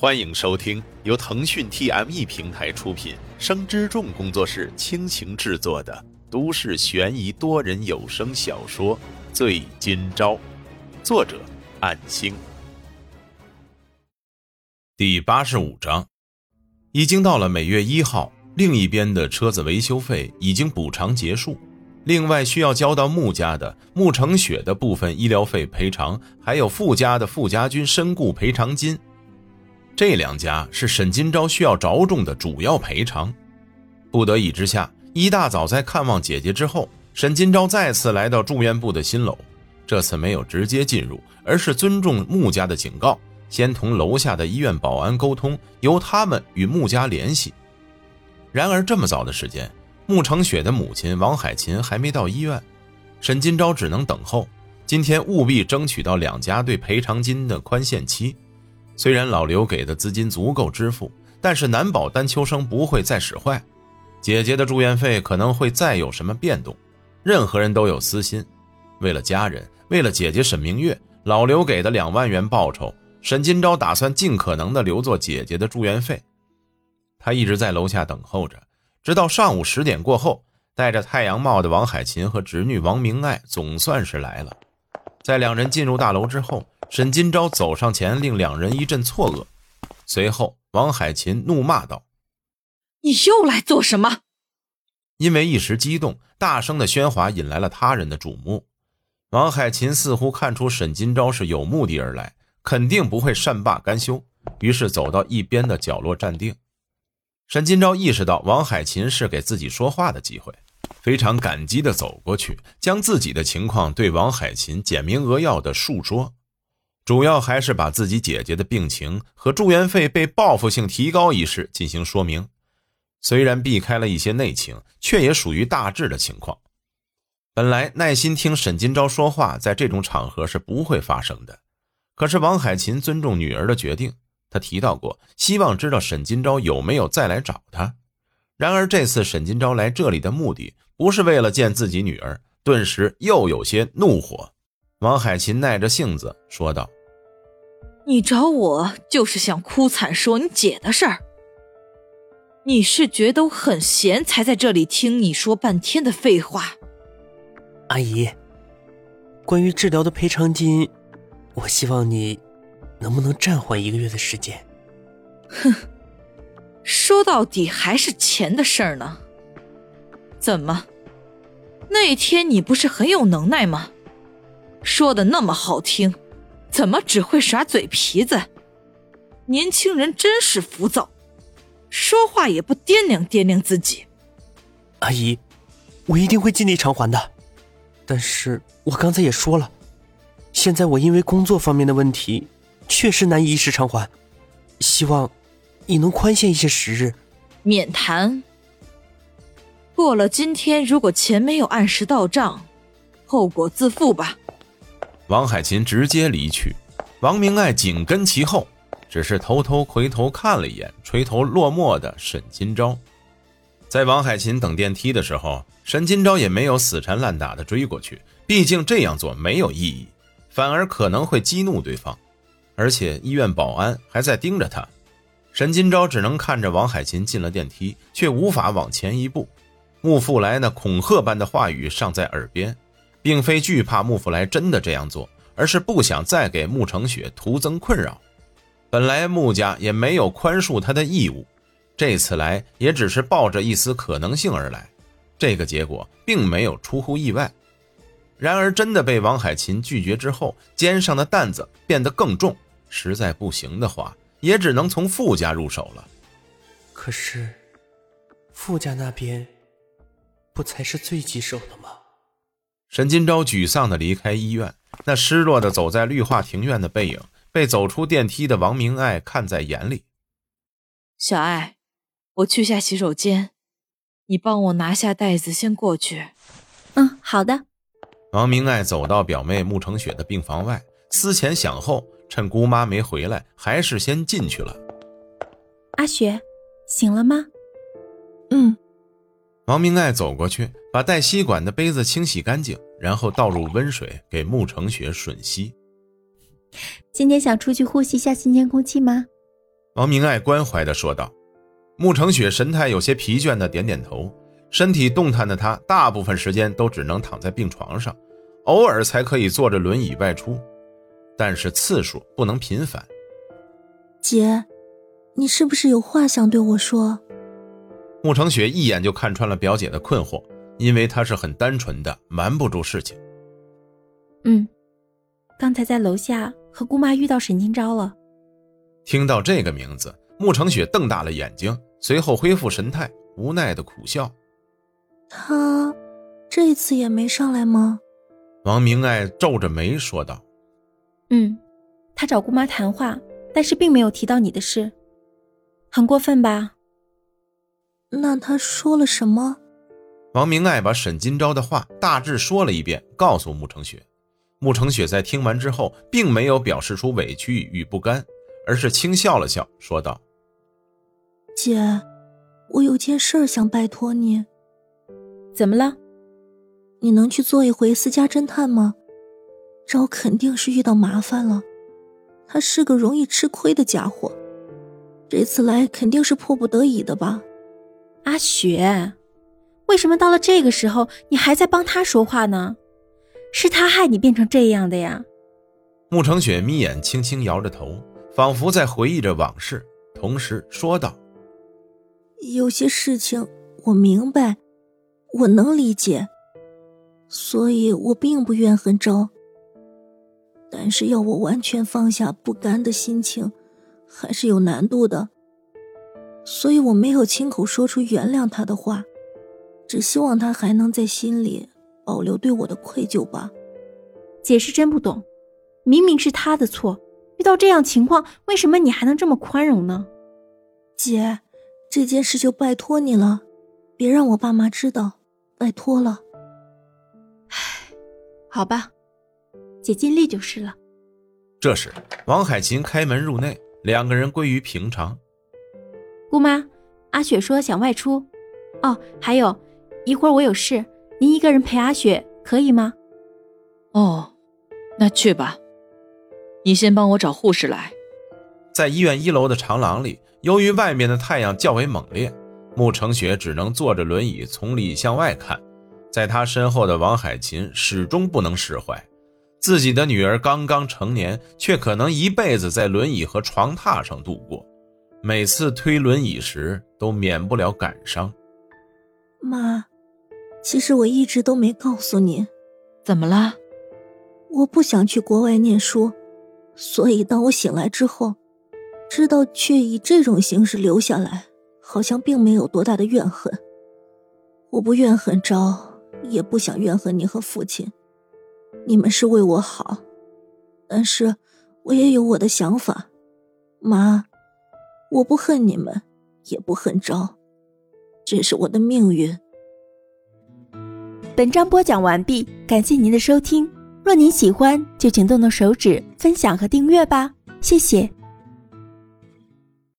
欢迎收听由腾讯 TME 平台出品、生之众工作室倾情制作的都市悬疑多人有声小说《醉今朝》，作者：暗星。第八十五章，已经到了每月一号，另一边的车子维修费已经补偿结束，另外需要交到穆家的穆成雪的部分医疗费赔偿，还有傅家的傅家军身故赔偿金。这两家是沈金钊需要着重的主要赔偿。不得已之下，一大早在看望姐姐之后，沈金钊再次来到住院部的新楼。这次没有直接进入，而是尊重穆家的警告，先同楼下的医院保安沟通，由他们与穆家联系。然而这么早的时间，穆成雪的母亲王海琴还没到医院，沈金钊只能等候。今天务必争取到两家对赔偿金的宽限期。虽然老刘给的资金足够支付，但是难保丹秋生不会再使坏。姐姐的住院费可能会再有什么变动。任何人都有私心，为了家人，为了姐姐沈明月，老刘给的两万元报酬，沈金钊打算尽可能的留作姐姐的住院费。他一直在楼下等候着，直到上午十点过后，戴着太阳帽的王海琴和侄女王明爱总算是来了。在两人进入大楼之后。沈金钊走上前，令两人一阵错愕。随后，王海琴怒骂道：“你又来做什么？”因为一时激动，大声的喧哗引来了他人的瞩目。王海琴似乎看出沈金钊是有目的而来，肯定不会善罢甘休，于是走到一边的角落站定。沈金钊意识到王海琴是给自己说话的机会，非常感激的走过去，将自己的情况对王海琴简明扼要的述说。主要还是把自己姐姐的病情和住院费被报复性提高一事进行说明，虽然避开了一些内情，却也属于大致的情况。本来耐心听沈金钊说话，在这种场合是不会发生的。可是王海琴尊重女儿的决定，她提到过，希望知道沈金钊有没有再来找她。然而这次沈金钊来这里的目的，不是为了见自己女儿，顿时又有些怒火。王海琴耐着性子说道。你找我就是想哭惨说你姐的事儿。你是觉得我很闲才在这里听你说半天的废话。阿姨，关于治疗的赔偿金，我希望你能不能暂缓一个月的时间。哼，说到底还是钱的事儿呢。怎么，那天你不是很有能耐吗？说的那么好听。怎么只会耍嘴皮子？年轻人真是浮躁，说话也不掂量掂量自己。阿姨，我一定会尽力偿还的。但是我刚才也说了，现在我因为工作方面的问题，确实难以一时偿还。希望你能宽限一些时日。免谈。过了今天，如果钱没有按时到账，后果自负吧。王海琴直接离去，王明爱紧跟其后，只是偷偷回头看了一眼垂头落寞的沈金钊。在王海琴等电梯的时候，沈金钊也没有死缠烂打的追过去，毕竟这样做没有意义，反而可能会激怒对方。而且医院保安还在盯着他，沈金钊只能看着王海琴进了电梯，却无法往前一步。穆富来那恐吓般的话语尚在耳边。并非惧怕穆福来真的这样做，而是不想再给穆成雪徒增困扰。本来穆家也没有宽恕他的义务，这次来也只是抱着一丝可能性而来。这个结果并没有出乎意外。然而，真的被王海琴拒绝之后，肩上的担子变得更重。实在不行的话，也只能从傅家入手了。可是，傅家那边不才是最棘手的吗？沈金钊沮丧地离开医院，那失落的走在绿化庭院的背影，被走出电梯的王明爱看在眼里。小爱，我去下洗手间，你帮我拿下袋子，先过去。嗯，好的。王明爱走到表妹穆成雪的病房外，思前想后，趁姑妈没回来，还是先进去了。阿雪，醒了吗？嗯。王明爱走过去。把带吸管的杯子清洗干净，然后倒入温水给穆成雪吮吸。今天想出去呼吸一下新鲜空气吗？王明爱关怀地说道。穆成雪神态有些疲倦的点点头，身体动弹的她，大部分时间都只能躺在病床上，偶尔才可以坐着轮椅外出，但是次数不能频繁。姐，你是不是有话想对我说？穆成雪一眼就看穿了表姐的困惑，因为她是很单纯的，瞒不住事情。嗯，刚才在楼下和姑妈遇到沈金钊了。听到这个名字，穆成雪瞪大了眼睛。随后恢复神态，无奈的苦笑。他这次也没上来吗？王明爱皱着眉说道：“嗯，他找姑妈谈话，但是并没有提到你的事，很过分吧？”那他说了什么？王明爱把沈金钊的话大致说了一遍，告诉穆成雪。穆成雪在听完之后，并没有表示出委屈与不甘，而是轻笑了笑，说道。姐，我有件事想拜托你。怎么了？你能去做一回私家侦探吗？昭肯定是遇到麻烦了，他是个容易吃亏的家伙，这次来肯定是迫不得已的吧？阿雪，为什么到了这个时候你还在帮他说话呢？是他害你变成这样的呀？慕成雪眯眼，轻轻摇着头，仿佛在回忆着往事，同时说道。有些事情我明白，我能理解，所以我并不怨恨昭。但是要我完全放下不甘的心情，还是有难度的。所以我没有亲口说出原谅他的话，只希望他还能在心里保留对我的愧疚吧。姐是真不懂，明明是他的错，遇到这样情况，为什么你还能这么宽容呢？姐。这件事就拜托你了，别让我爸妈知道，拜托了。唉，好吧，姐尽力就是了。这时，王海琴开门入内，两个人归于平常。姑妈，阿雪说想外出。哦，还有一会儿我有事，您一个人陪阿雪可以吗？哦，那去吧。你先帮我找护士来。在医院一楼的长廊里。由于外面的太阳较为猛烈，穆成雪只能坐着轮椅从里向外看。在他身后的王海琴始终不能释怀，自己的女儿刚刚成年，却可能一辈子在轮椅和床榻上度过。每次推轮椅时，都免不了感伤。妈，其实我一直都没告诉你，怎么了？我不想去国外念书，所以当我醒来之后。知道却以这种形式留下来，好像并没有多大的怨恨。我不怨恨昭，也不想怨恨你和父亲，你们是为我好，但是我也有我的想法。妈，我不恨你们，也不恨昭，这是我的命运。本章播讲完毕，感谢您的收听。若您喜欢，就请动动手指分享和订阅吧，谢谢。